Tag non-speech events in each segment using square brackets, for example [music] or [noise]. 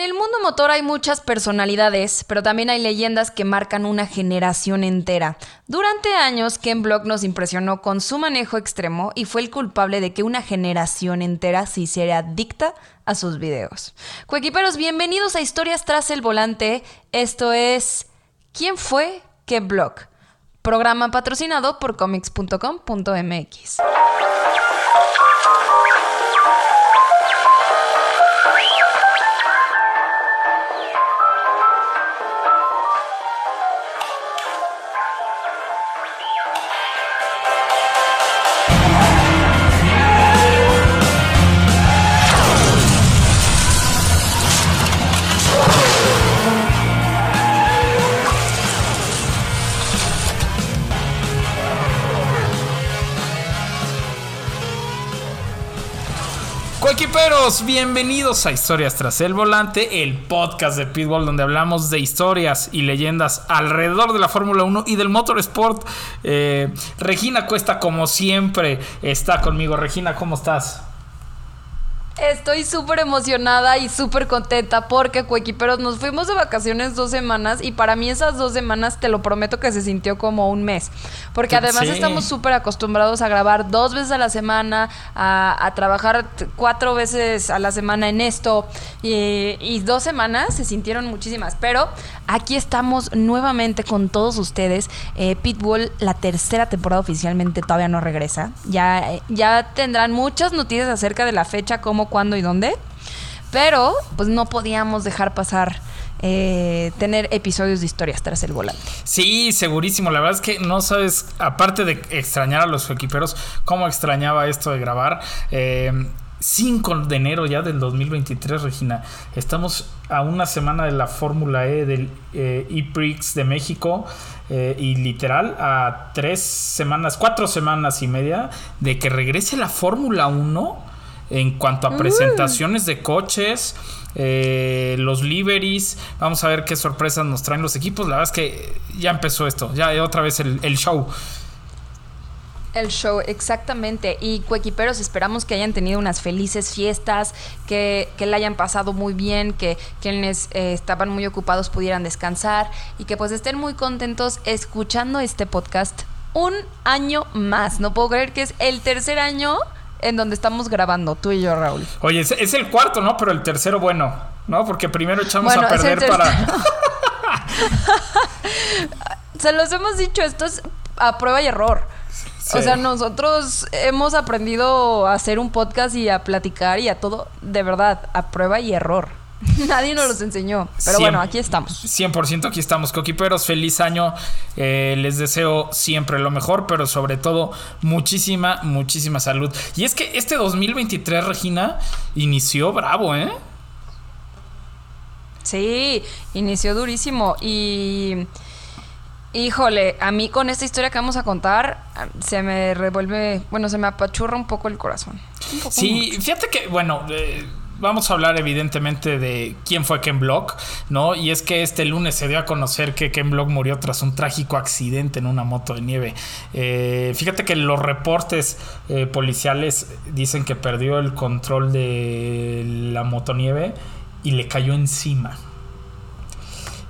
En el mundo motor hay muchas personalidades, pero también hay leyendas que marcan una generación entera. Durante años, Ken Block nos impresionó con su manejo extremo y fue el culpable de que una generación entera se hiciera adicta a sus videos. Cuequiperos, bienvenidos a Historias tras el volante. Esto es ¿Quién fue Ken Block? Programa patrocinado por comics.com.mx. Coequiperos, bienvenidos a Historias tras el volante, el podcast de Pitbull donde hablamos de historias y leyendas alrededor de la Fórmula 1 y del motorsport. Eh, Regina Cuesta, como siempre, está conmigo. Regina, ¿cómo estás? Estoy súper emocionada y súper contenta porque, Cuequiperos, nos fuimos de vacaciones dos semanas y para mí esas dos semanas te lo prometo que se sintió como un mes. Porque además estamos súper acostumbrados a grabar dos veces a la semana, a, trabajar cuatro veces a la semana en esto y, y dos semanas se sintieron muchísimas. Pero aquí estamos nuevamente con todos ustedes. Eh, Pitbull, la tercera temporada oficialmente todavía no regresa. Ya, ya tendrán muchas noticias acerca de la fecha, cómo cuándo y dónde. Pero pues no podíamos dejar pasar eh, tener episodios de historias tras el volante. Sí, segurísimo. La verdad es que no sabes, aparte de extrañar a los equiperos, cómo extrañaba esto de grabar. 5 eh, de enero ya del 2023, Regina. Estamos a una semana de la Fórmula E del eh, E-Prix de México y literal a tres semanas, cuatro semanas y media de que regrese la Fórmula 1 en cuanto a mm. presentaciones de coches, eh, los liveries. Vamos a ver qué sorpresas nos traen los equipos. La verdad es que ya empezó esto, ya otra vez el, show. El show, exactamente. Y coequiperos, esperamos que hayan tenido unas felices fiestas, que, que la hayan pasado muy bien, que quienes eh, estaban muy ocupados pudieran descansar y que pues estén muy contentos escuchando este podcast un año más. No puedo creer que es el tercer año en donde estamos grabando, tú y yo, Raúl. Oye, es, el cuarto, ¿no? Pero el tercero, bueno, ¿no? Porque primero echamos a perder para. [laughs] [laughs] Se los hemos dicho, esto es a prueba y error. O sea, nosotros hemos aprendido a hacer un podcast y a platicar y a todo, de verdad, a prueba y error. [laughs] Nadie nos los enseñó. Pero bueno, aquí estamos. 100% aquí estamos, Coquiperos. Feliz año. Eh, les deseo siempre lo mejor, pero sobre todo muchísima, muchísima salud. Y es que este 2023, Regina, inició bravo, ¿eh? Sí, inició durísimo. Y. Híjole, a mí con esta historia que vamos a contar se me revuelve, bueno, se me apachurra un poco el corazón. sí, fíjate que, bueno, eh, vamos a hablar evidentemente de quién fue Ken Block, ¿no? Y es que este lunes se dio a conocer que Ken Block murió tras un trágico accidente en una moto de nieve. Eh, fíjate que los reportes eh, policiales dicen que perdió el control de la motonieve y le cayó encima.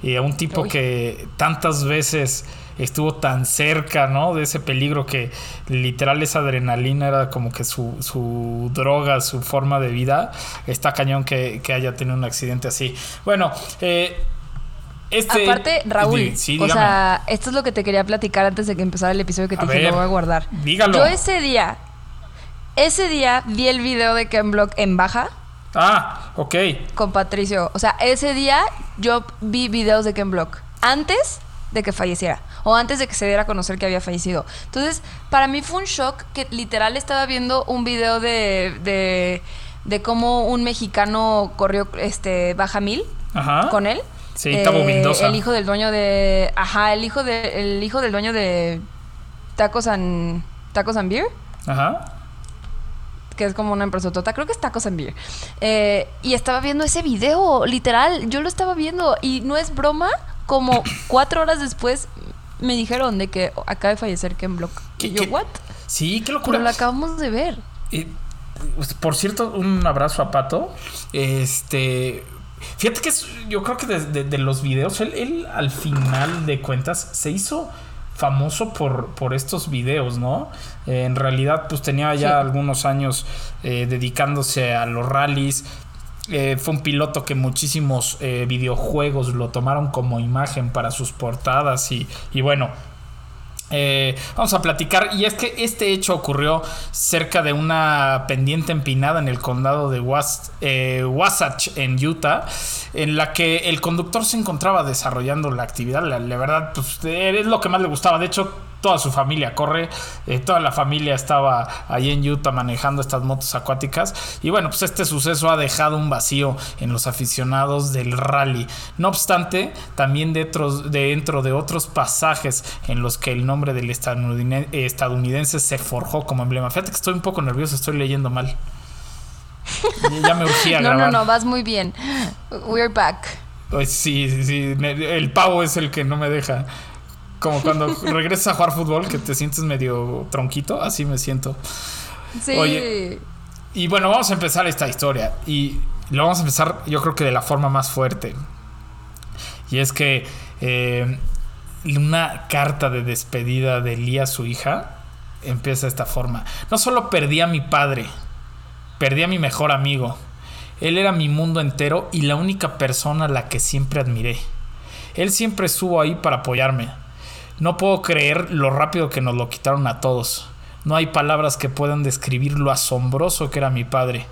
Y a un tipo que tantas veces estuvo tan cerca, ¿no? De ese peligro que literal esa adrenalina era como que su, su droga, su forma de vida. Está cañón que, haya tenido un accidente así. Bueno, eh, este, Aparte, Raúl, o sea, esto es lo que te quería platicar antes de que empezara el episodio que te dije, lo voy a guardar. Dígalo. Yo ese día, ese día vi el video de Ken Block en baja. Ah, ok. Con Patricio. O sea, ese día yo vi videos de Ken Block. Antes de que falleciera o antes de que se diera a conocer que había fallecido. Entonces, para mí fue un shock que literal estaba viendo un video de, de, de cómo un mexicano corrió este baja mil con él. Sí, eh, El hijo del dueño de. Ajá, el hijo de. El hijo del dueño de Tacos and. Tacos and Beer. Ajá. Que es como una empresa tota. Creo que es Tacos and Beer. Eh, y estaba viendo ese video, literal. Yo lo estaba viendo. Y no es broma. Como cuatro horas después me dijeron de que acaba de fallecer Ken Block. ¿Qué, yo, ¿what? Sí, qué locura. Pero lo acabamos de ver. Pues, por cierto, un abrazo a Pato. Este. Fíjate que yo creo que de, los videos, él, al final de cuentas se hizo famoso por, por estos videos, ¿no? Eh, en realidad, pues tenía ya algunos años eh, dedicándose a los rallies. Eh, fue un piloto que muchísimos videojuegos lo tomaron como imagen para sus portadas y, bueno, eh, vamos a platicar. Y es que este hecho ocurrió cerca de una pendiente empinada en el condado de eh, Wasatch, en Utah, en la que el conductor se encontraba desarrollando la actividad. La, la verdad, pues es lo que más le gustaba. De hecho, toda su familia corre, eh, toda la familia estaba ahí en Utah manejando estas motos acuáticas y bueno, pues este suceso ha dejado un vacío en los aficionados del rally. No obstante, también dentro, dentro de otros pasajes en los que el nombre del estadounidense se forjó como emblema. Fíjate que estoy un poco nervioso, estoy leyendo mal. Ya me urgía. [laughs] no, no, no, vas muy bien. We're back. Pues sí, sí, sí. El pavo es el que no me deja. Como cuando regresas a jugar fútbol, que te sientes medio tronquito, así me siento. Sí. Oye, y bueno, vamos a empezar esta historia. Y lo vamos a empezar, yo creo que de la forma más fuerte. Y es que eh, una carta de despedida de Lía, su hija, empieza de esta forma. No solo perdí a mi padre, perdí a mi mejor amigo. Él era mi mundo entero y la única persona a la que siempre admiré. Él siempre estuvo ahí para apoyarme. No puedo creer lo rápido que nos lo quitaron a todos. No hay palabras que puedan describir lo asombroso que era mi padre.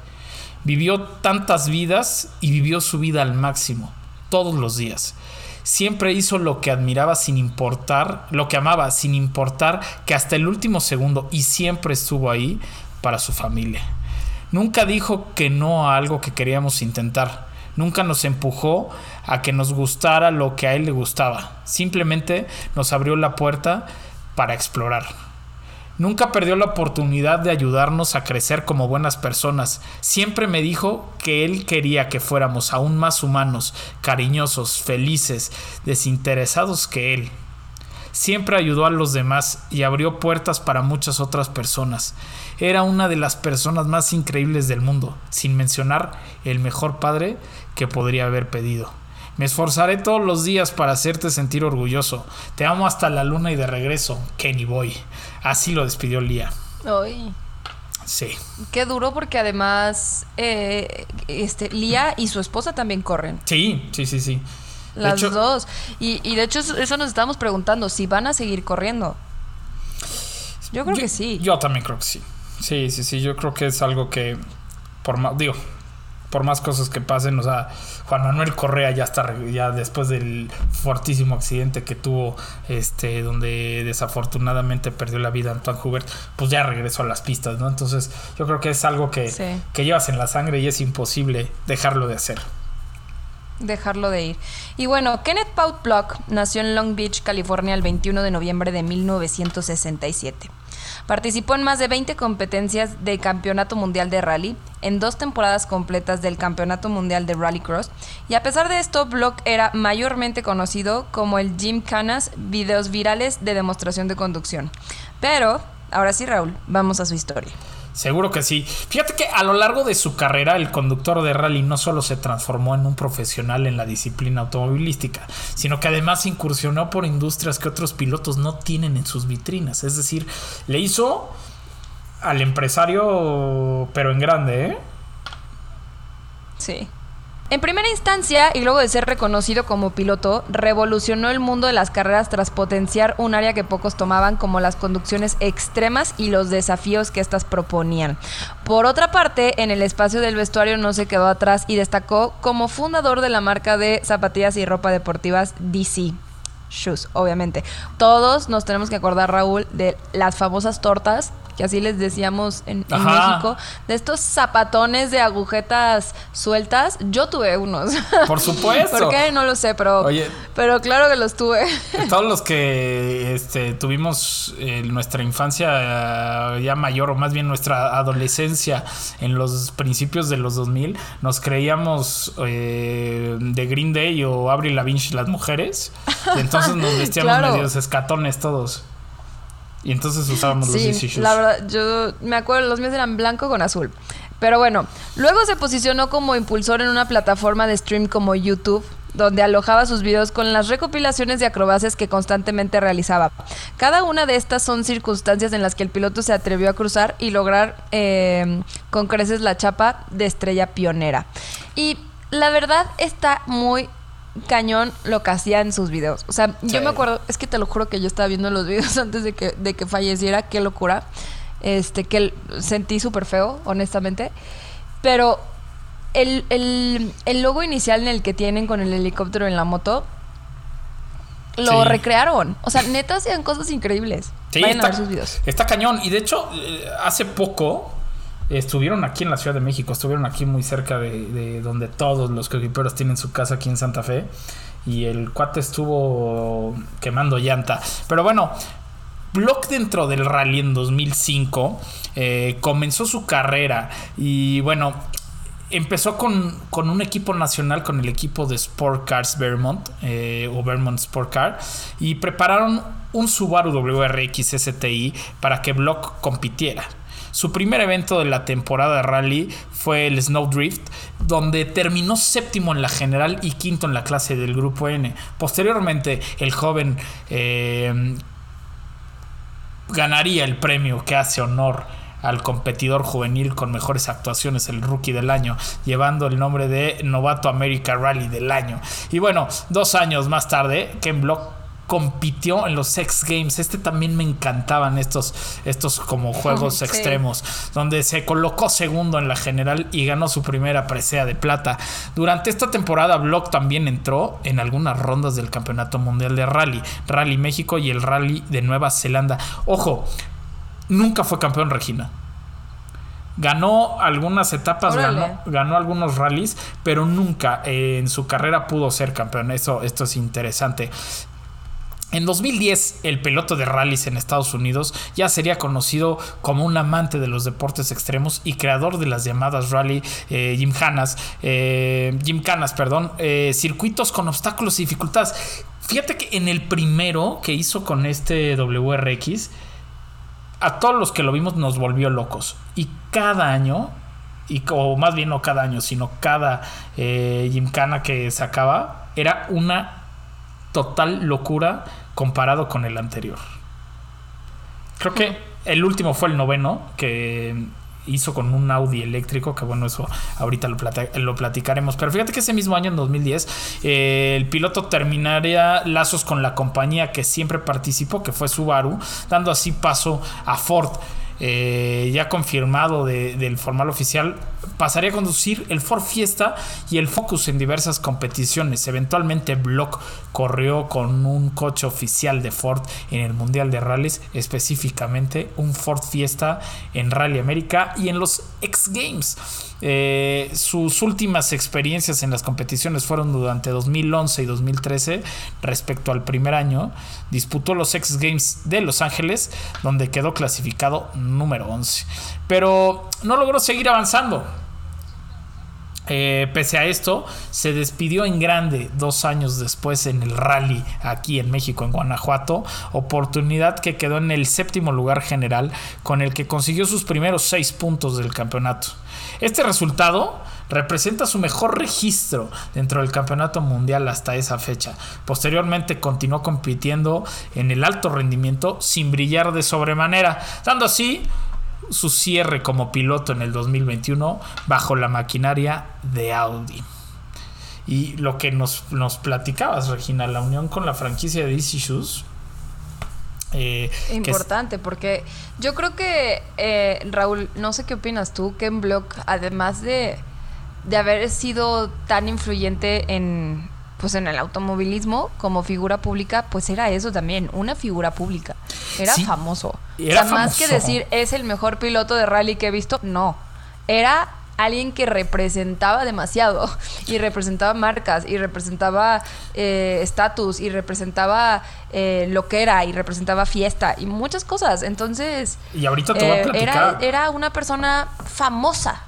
Vivió tantas vidas y vivió su vida al máximo, todos los días. Siempre hizo lo que admiraba sin importar, lo que amaba sin importar que hasta el último segundo y siempre estuvo ahí para su familia. Nunca dijo que no a algo que queríamos intentar. Nunca nos empujó a que nos gustara lo que a él le gustaba. Simplemente nos abrió la puerta para explorar. Nunca perdió la oportunidad de ayudarnos a crecer como buenas personas. Siempre me dijo que él quería que fuéramos aún más humanos, cariñosos, felices, desinteresados que él. Siempre ayudó a los demás y abrió puertas para muchas otras personas. Era una de las personas más increíbles del mundo, sin mencionar el mejor padre que podría haber pedido. Me esforzaré todos los días para hacerte sentir orgulloso. Te amo hasta la luna y de regreso, Kenny Boy. Así lo despidió Lía. Ay. Sí. Qué duro porque además eh, este, Lía y su esposa también corren. Sí, sí, sí, sí. Las dos. Y, y, de hecho eso nos estamos preguntando, si van a seguir corriendo. Yo creo que sí. Yo también creo que sí. Sí, sí, sí. Yo creo que es algo que, por más, digo, por más cosas que pasen, o sea, Juan Manuel Correa ya está ya después del fortísimo accidente que tuvo este donde desafortunadamente perdió la vida Antoine Hubert, pues ya regresó a las pistas, ¿no? Entonces, yo creo que es algo que, que llevas en la sangre y es imposible dejarlo de hacer dejarlo de ir. Y bueno, Kenneth Paut Block nació en Long Beach, California, el 21 de noviembre de 1967. Participó en más de 20 competencias de Campeonato Mundial de Rally, en dos temporadas completas del Campeonato Mundial de Rallycross, y a pesar de esto, Block era mayormente conocido como el Jim Canas videos virales de demostración de conducción. Pero, ahora sí, Raúl, vamos a su historia. Seguro que sí. Fíjate que a lo largo de su carrera el conductor de rally no solo se transformó en un profesional en la disciplina automovilística, sino que además incursionó por industrias que otros pilotos no tienen en sus vitrinas. Es decir, le hizo al empresario, pero en grande, ¿eh? Sí. En primera instancia, y luego de ser reconocido como piloto, revolucionó el mundo de las carreras tras potenciar un área que pocos tomaban como las conducciones extremas y los desafíos que éstas proponían. Por otra parte, en el espacio del vestuario no se quedó atrás y destacó como fundador de la marca de zapatillas y ropa deportivas DC, shoes, obviamente. Todos nos tenemos que acordar, Raúl, de las famosas tortas que así les decíamos en, México, de estos zapatones de agujetas sueltas. Yo tuve unos. Por [laughs] supuesto. ¿Por qué? No lo sé, pero, pero claro que los tuve. Todos los que este, tuvimos eh, nuestra infancia eh, ya mayor, o más bien nuestra adolescencia en los principios de los 2000, nos creíamos eh, de Green Day o Avril Lavigne las mujeres. Y entonces [laughs] nos [laughs] vestíamos medio escatones todos. Y entonces usábamos los La verdad, yo me acuerdo, los míos eran blanco con azul. Pero bueno, luego se posicionó como impulsor en una plataforma de stream como YouTube, donde alojaba sus videos con las recopilaciones de acrobacias que constantemente realizaba. Cada una de estas son circunstancias en las que el piloto se atrevió a cruzar y lograr eh, con creces la chapa de estrella pionera. Y la verdad está muy cañón lo que hacía en sus videos. O sea, yo me acuerdo, es que te lo juro que yo estaba viendo los [laughs] videos antes de que, de que falleciera, qué locura. Este, que sentí súper feo, honestamente. Pero el, el, logo inicial en el que tienen con el helicóptero en la moto, lo recrearon. O sea, neta hacían cosas increíbles. Sí, Vayan está, a ver sus videos. Está cañón. Y de hecho, eh, hace poco estuvieron aquí en la Ciudad de México. Estuvieron aquí muy cerca de, donde todos los coquiperos tienen su casa aquí en Santa Fe. Y el cuate estuvo quemando llanta. Pero bueno, Block dentro del rally en 2005 eh, comenzó su carrera y bueno, empezó con, un equipo nacional, con el equipo de Sport Cars Vermont eh, o Vermont Sport Car y prepararon un Subaru WRX STI para que Block compitiera. Su primer evento de la temporada de rally fue el Snowdrift, donde terminó séptimo en la general y quinto en la clase del grupo N. Posteriormente, el joven eh, ganaría el premio que hace honor al competidor juvenil con mejores actuaciones, el rookie del año, llevando el nombre de Novato America Rally del año. Y bueno, dos años más tarde, Ken Block compitió en los X Games. Este también me encantaban estos, estos como juegos [laughs] extremos, donde se colocó segundo en la general y ganó su primera presea de plata. Durante esta temporada, Block también entró en algunas rondas del Campeonato Mundial de Rally, Rally México y el Rally de Nueva Zelanda. Ojo, nunca fue campeón Regina. Ganó algunas etapas, ganó, ganó, algunos rallies, pero nunca en su carrera pudo ser campeón. Eso, esto es interesante. En 2010, el piloto de rallies en Estados Unidos ya sería conocido como un amante de los deportes extremos y creador de las llamadas rally eh, gymkhanas, eh, perdón, eh, circuitos con obstáculos y dificultades. Fíjate que en el primero que hizo con este WRX, a todos los que lo vimos nos volvió locos. Y cada año, y, o más bien no cada año, sino cada eh, gymkhana que sacaba, era una total locura comparado con el anterior. Creo que el último fue el noveno, que hizo con un Audi eléctrico, que bueno, eso ahorita lo, platicaremos. Pero fíjate que ese mismo año, en 2010, eh, el piloto terminaría lazos con la compañía que siempre participó, que fue Subaru, dando así paso a Ford. Eh, ya confirmado del formal oficial, pasaría a conducir el Ford Fiesta y el Focus en diversas competiciones. Eventualmente Block corrió con un coche oficial de Ford en el Mundial de Rallys, específicamente un Ford Fiesta en Rally América y en los X Games. Eh, sus últimas experiencias en las competiciones fueron durante 2011 y 2013 respecto al primer año. Disputó los X Games de Los Ángeles, donde quedó clasificado número 11. Pero no logró seguir avanzando. Eh, pese a esto, se despidió en grande dos años después en el rally aquí en México, en Guanajuato, oportunidad que quedó en el séptimo lugar general con el que consiguió sus primeros seis puntos del campeonato. Este resultado representa su mejor registro dentro del campeonato mundial hasta esa fecha. Posteriormente continuó compitiendo en el alto rendimiento sin brillar de sobremanera, dando así su cierre como piloto en el 2021 bajo la maquinaria de Audi. Y lo que nos, platicabas, Regina, la unión con la franquicia de DC Shoes. Eh, Importante, porque yo creo que, eh, Raúl, no sé qué opinas tú, Ken Block, además de, de haber sido tan influyente en, pues en el automovilismo como figura pública, pues era eso también, una figura pública. Era famoso. Era o sea, más que decir es el mejor piloto de rally que he visto, no. Era alguien que representaba demasiado y representaba marcas y representaba eh, estatus y representaba eh, lo que era y representaba fiesta y muchas cosas. Entonces, y ahorita te voy a eh, platicar. Era, era una persona famosa.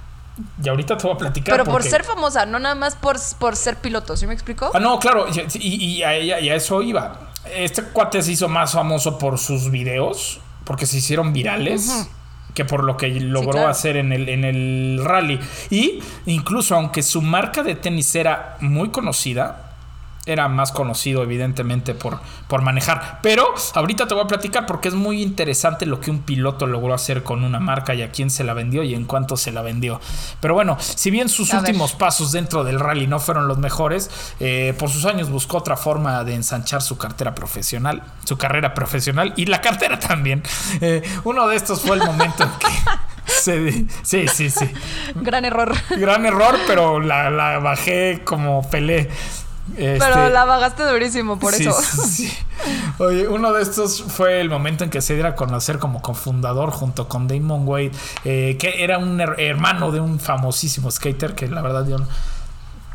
Y ahorita te voy a platicar. Pero por ser famosa, no nada más por, por ser piloto, ¿sí me explico? Ah, no, claro, y, a, eso iba. Este cuate se hizo más famoso por sus videos, porque se hicieron virales. que por lo que logró hacer en el, en el rally. Y incluso aunque su marca de tenis era muy conocida, era más conocido evidentemente por, por manejar. Pero ahorita te voy a platicar porque es muy interesante lo que un piloto logró hacer con una marca y a quién se la vendió y en cuánto se la vendió. Pero bueno, si bien sus últimos pasos dentro del rally no fueron los mejores, eh, por sus años buscó otra forma de ensanchar su cartera profesional, su carrera profesional y la cartera también. Eh, uno de estos fue el momento en que... [laughs] sí, sí, sí. Gran error. Gran error, pero la, la bajé como pelé. Pero este, la vagaste durísimo, por eso. Oye, uno de estos fue el momento en que se diera a conocer como cofundador junto con Damon Wade, eh, que era un hermano de un famosísimo skater que la verdad yo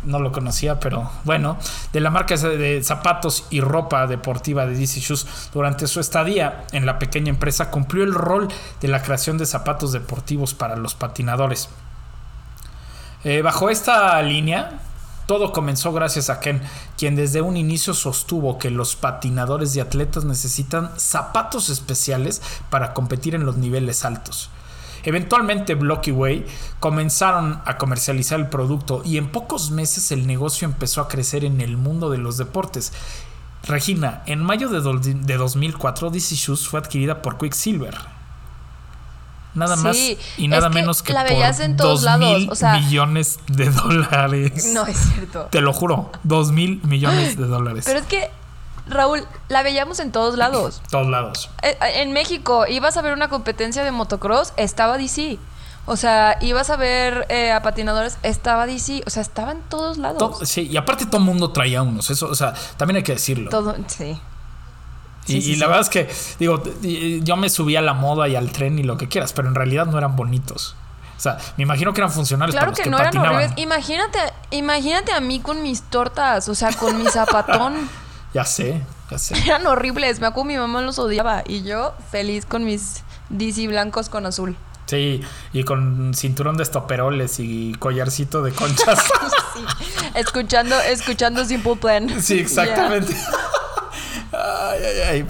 no lo conocía, pero bueno, de la marca de zapatos y ropa deportiva de DC Shoes. Durante su estadía en la pequeña empresa cumplió el rol de la creación de zapatos deportivos para los patinadores. Eh, bajo esta línea, todo comenzó gracias a Ken, quien desde un inicio sostuvo que los patinadores y atletas necesitan zapatos especiales para competir en los niveles altos. Eventualmente Blocky Way comenzaron a comercializar el producto y en pocos meses el negocio empezó a crecer en el mundo de los deportes. Regina, en mayo de, 2004 DC Shoes fue adquirida por Quicksilver, nada más y nada menos que la veías en todos lados, o sea, millones de dólares. [laughs] No es cierto. Te lo juro, dos mil millones de dólares. Pero es que Raúl, la veíamos en todos lados. [clears throat] todos lados. Eh, eh, en México, ibas a ver una competencia de motocross, estaba DC. O sea, ibas a ver eh, a patinadores, estaba DC. O sea, estaba en todos lados. sí, y aparte todo el mundo traía unos. Eso, o sea, también hay que decirlo. Todo, sí y, la verdad es que, digo, yo me subí a la moda y al tren y lo que quieras, pero en realidad no eran bonitos. O sea, me imagino que eran funcionales claro para que, no eran horribles. Imagínate, imagínate a mí con mis tortas, o sea, con mi zapatón. [laughs] ya sé, ya sé. Eran horribles. Me acuerdo mi mamá los odiaba y yo feliz con mis DC blancos con azul. Sí, y con cinturón de estoperoles y collarcito de conchas. [laughs] sí. Escuchando, escuchando Simple Plan. Sí, exactamente.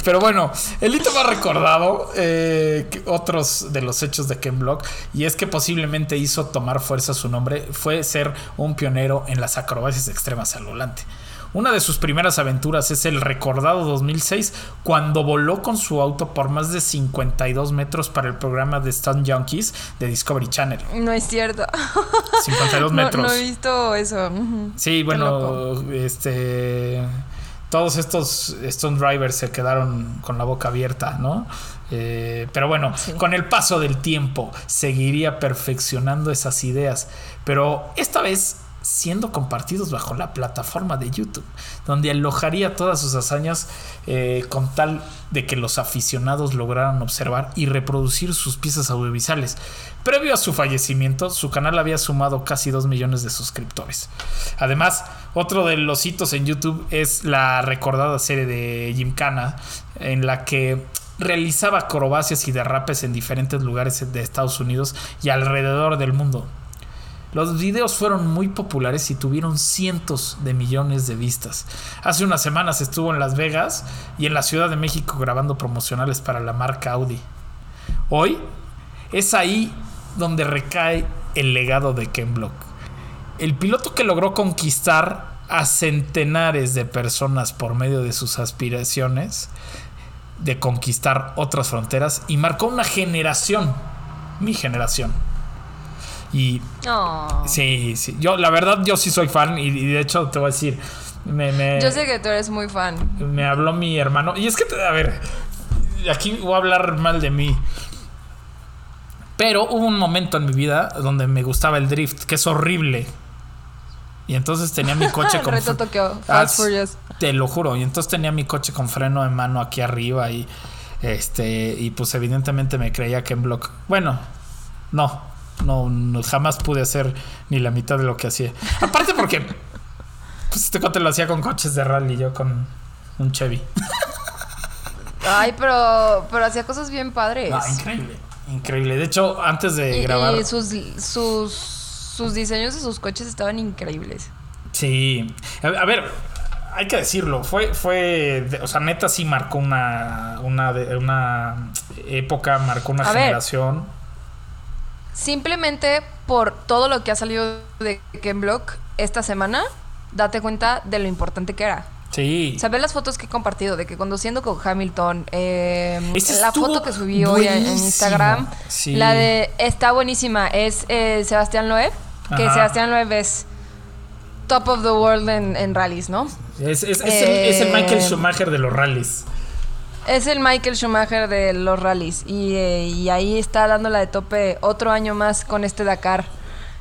Pero bueno, el hito más recordado, eh, otros de los hechos de Ken Block, y es que posiblemente hizo tomar fuerza su nombre, fue ser un pionero en las acrobacias extremas al volante. Una de sus primeras aventuras es el recordado 2006, cuando voló con su auto por más de 52 metros para el programa de Stunt Junkies de Discovery Channel. No es cierto. 52 [laughs] metros. No, he visto eso. Sí, bueno, este todos estos Stone Drivers se quedaron con la boca abierta, ¿no? Eh, pero bueno, con el paso del tiempo seguiría perfeccionando esas ideas, pero esta vez siendo compartidos bajo la plataforma de YouTube, donde alojaría todas sus hazañas eh, con tal de que los aficionados lograran observar y reproducir sus piezas audiovisuales. Previo a su fallecimiento, su canal había sumado casi 2 millones de suscriptores. Además, otro de los hitos en YouTube es la recordada serie de Gymkhana, en la que realizaba acrobacias y derrapes en diferentes lugares de Estados Unidos y alrededor del mundo. Los videos fueron muy populares y tuvieron cientos de millones de vistas. Hace unas semanas estuvo en Las Vegas y en la Ciudad de México grabando promocionales para la marca Audi. Hoy es ahí donde recae el legado de Ken Block. El piloto que logró conquistar a centenares de personas por medio de sus aspiraciones de conquistar otras fronteras y marcó una generación, mi generación y sí, sí. Yo, la verdad, yo sí soy fan. Y, de hecho, te voy a decir. Me, yo sé que tú eres muy fan. Me habló mi hermano. Y es que, a ver, aquí voy a hablar mal de mí. Pero hubo un momento en mi vida donde me gustaba el drift, que es horrible. Y entonces tenía mi [laughs] coche con ah, Te lo juro. Y entonces tenía mi coche con freno de mano aquí arriba y este y pues evidentemente me creía que en block. Bueno, no, no, jamás pude hacer ni la mitad de lo que hacía. Aparte porque pues este cote lo hacía con coches de rally, yo con un Chevy. Ay, pero, pero hacía cosas bien padres. increíble, increíble. De hecho, antes de grabar. Y sus, sus, sus diseños de sus coches estaban increíbles. Sí. A, ver, hay que decirlo. Fue, fue, o sea, neta sí marcó una, una, una época, marcó una generación. Simplemente por todo lo que ha salido de Ken Block esta semana, date cuenta de lo importante que era. Sí. ¿Sabes las fotos que he compartido de que conduciendo con Hamilton? eh, la foto que subí hoy en-. Instagram. Sí. La de está buenísima. Es eh, Sebastián Loeb. Que Ajá. Sebastián Loeb es top of the world en, en rallies, ¿no? Es, es- es el, es el Eh, Michael Schumacher de los rallies. Es el Michael Schumacher de los rallies. Y, eh, y ahí está dándola de tope otro año más con este Dakar.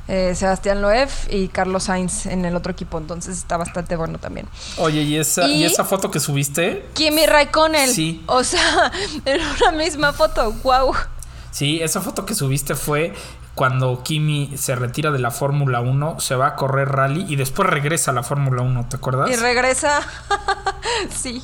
eh, Sebastián Loeb y Carlos Sainz en el otro equipo. Entonces está bastante bueno también. Oye, ¿y esa, y Y- esa foto que subiste? Kimi Raikkonen. Sí. O sea, [laughs] en una misma foto. ¡Wow! Sí, esa foto que subiste fue cuando Kimi se retira de la Fórmula 1, se va a correr rally y después regresa a la Fórmula 1, ¿te acuerdas? Y regresa. [laughs] sí.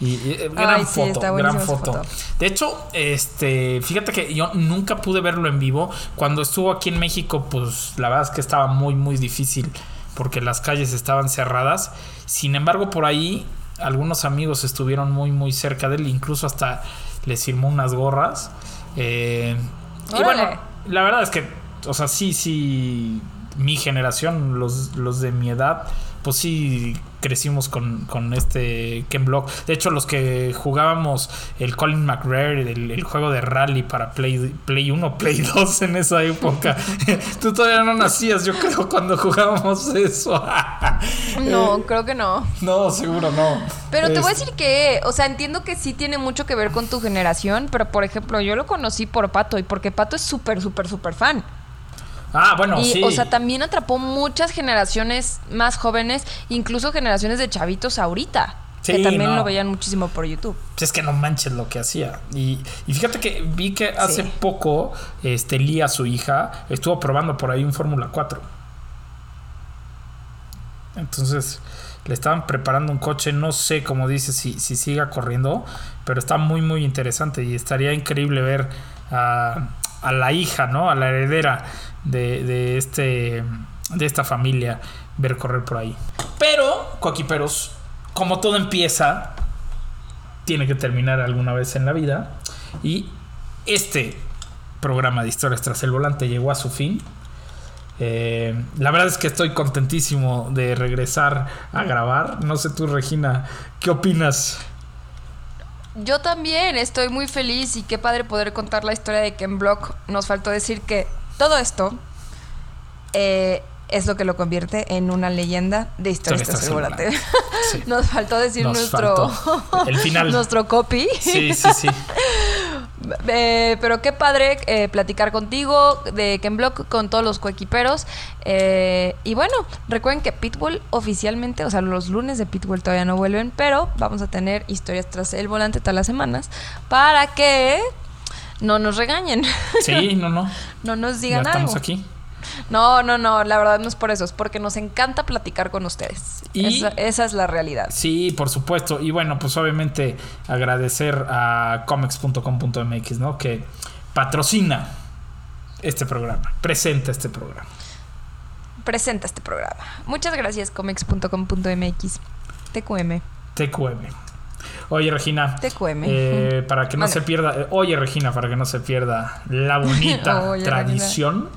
Y, y, eh, gran Ay, sí, foto, gran foto. De hecho, este, fíjate que yo nunca pude verlo en vivo. Cuando estuvo aquí en México, pues la verdad es que estaba muy, muy difícil porque las calles estaban cerradas. Sin embargo, por ahí algunos amigos estuvieron muy, muy cerca de él, incluso hasta les firmó unas gorras. Eh, y bueno, la verdad es que, o sea, sí, sí, mi generación, los, los de mi edad, pues sí crecimos con, con este Ken Block. De hecho, los que jugábamos el Colin McRae, el, el juego de rally para Play, Play 1, Play 2 en esa época. [laughs] [laughs] Tú todavía no nacías, yo creo, cuando jugábamos eso. [laughs] No, Eh, creo que no. no, seguro no. Pero te voy a decir que, o sea, entiendo que sí tiene mucho que ver con tu generación, pero por ejemplo, yo lo conocí por Pato y porque Pato es súper, súper, súper fan. Ah, bueno, y, sí. o sea, también atrapó muchas generaciones más jóvenes, incluso generaciones de chavitos ahorita, que Sí, también no. lo veían muchísimo por YouTube. Es que no manches lo que hacía. Y, y fíjate que vi que hace Sí. poco este, Lía, su hija, estuvo probando por ahí un Fórmula 4. Entonces le estaban preparando un coche, no sé cómo dice si, si siga corriendo, pero está muy muy interesante y estaría increíble ver a, a la hija, ¿no? A la heredera de, de este de esta familia ver correr por ahí. Pero, coquiperos, como todo empieza, tiene que terminar alguna vez en la vida. Y este programa de historias tras el volante llegó a su fin. Eh, la verdad es que estoy contentísimo de regresar a grabar. No sé tú, Regina, ¿qué opinas? Yo también estoy muy feliz y qué padre poder contar la historia de Ken Block. Nos faltó decir que todo esto eh, es lo que lo convierte en una leyenda de historias. [laughs] Sí. Nos faltó decir Nos nuestro faltó. El final. [laughs] nuestro copy. Sí, sí, sí. [laughs] Eh, pero qué padre eh, platicar contigo de Ken Block con todos los coequiperos. Eh, y bueno, recuerden que Pitbull oficialmente, o sea, los lunes de Pitbull todavía no vuelven, pero vamos a tener historias tras el volante todas las semanas para que no nos regañen. Sí, no, no. [laughs] no nos Ya digan estamos algo. aquí. No, no, no, la verdad no es por eso, es porque nos encanta platicar con ustedes. Y- esa, esa es la realidad. Sí, por supuesto. Y bueno, pues obviamente agradecer a comics.com.mx, ¿no? Que patrocina este programa, presenta este programa. Presenta este programa. Muchas gracias, comics.com.mx. TQM. TQM. Oye, Regina. TQM. eh, para que no se pierda. eh, oye, Regina, para que no se pierda la bonita [laughs] Oye, tradición.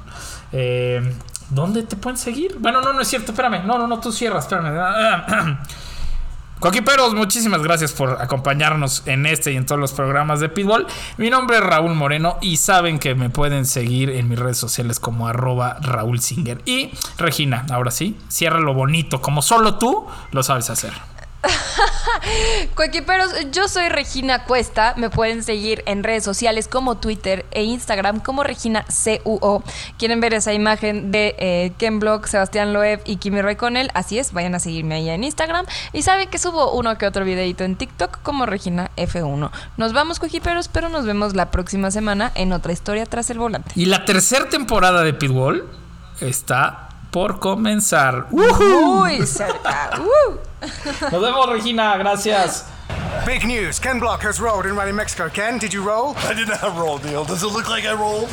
Eh, ¿Dónde te pueden seguir? Bueno, no, no es cierto, espérame. No, no, no, tú cierras, espérame. [clears throat] Coquiperos, muchísimas gracias por acompañarnos en este y en todos los programas de Pitbull. Mi nombre es Raúl Moreno y saben que me pueden seguir en mis redes sociales como arroba Raúl Singer. Y Regina, ahora sí, cierra lo bonito, como solo tú lo sabes hacer. [laughs] Coequiperos, yo soy Regina Cuesta. Me pueden seguir en redes sociales como Twitter e Instagram como Regina CUO. ¿Quieren ver esa imagen de eh, Ken Block, Sebastián Loeb y Kimi Raikkonen? Así es, vayan a seguirme ahí en Instagram. Y saben que subo uno que otro videito en TikTok como Regina F1. Nos vamos, Coequiperos, pero nos vemos la próxima semana en otra historia tras el volante. Y la tercera temporada de Pitbull está por comenzar. Muy cerca. [laughs] ¡Uh! Nos vemos, Regina. Gracias. Big news. Ken Block has rolled in Rally Mexico. Ken, did you roll? I did not roll, Neil. Does it look like I rolled?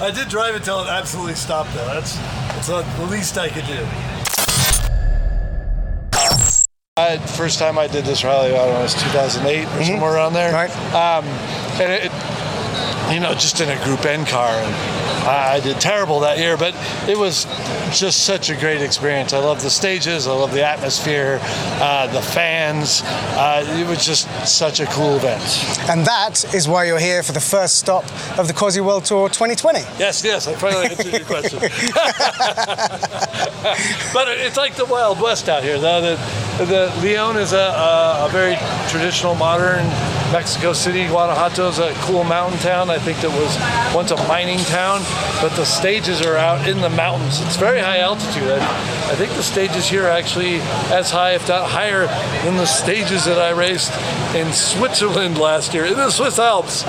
I did drive until it absolutely stopped, though. That's, that's the least I could do. I, first time I did this rally, I don't know, it was 2008 or somewhere around there. Right. Um, and it, you know, just in a Group N car. And I did terrible that year, but it was just such a great experience. I love the stages, I love the atmosphere, uh, the fans. Uh, it was just such a cool event. And that is why you're here for the first stop of the Causey World Tour 2020. Yes, yes, I finally answered your question. [laughs] [laughs] but it's like the Wild West out here, though. The, the Leon is a, a, a very traditional, modern Mexico City. Guanajuato is a cool mountain town. I think that was once a mining town, but the stages are out in the mountains. It's very high altitude. I, I think the stages here are actually as high, if not higher, than the stages that I raced in Switzerland [laughs] last year, in the Swiss Alps.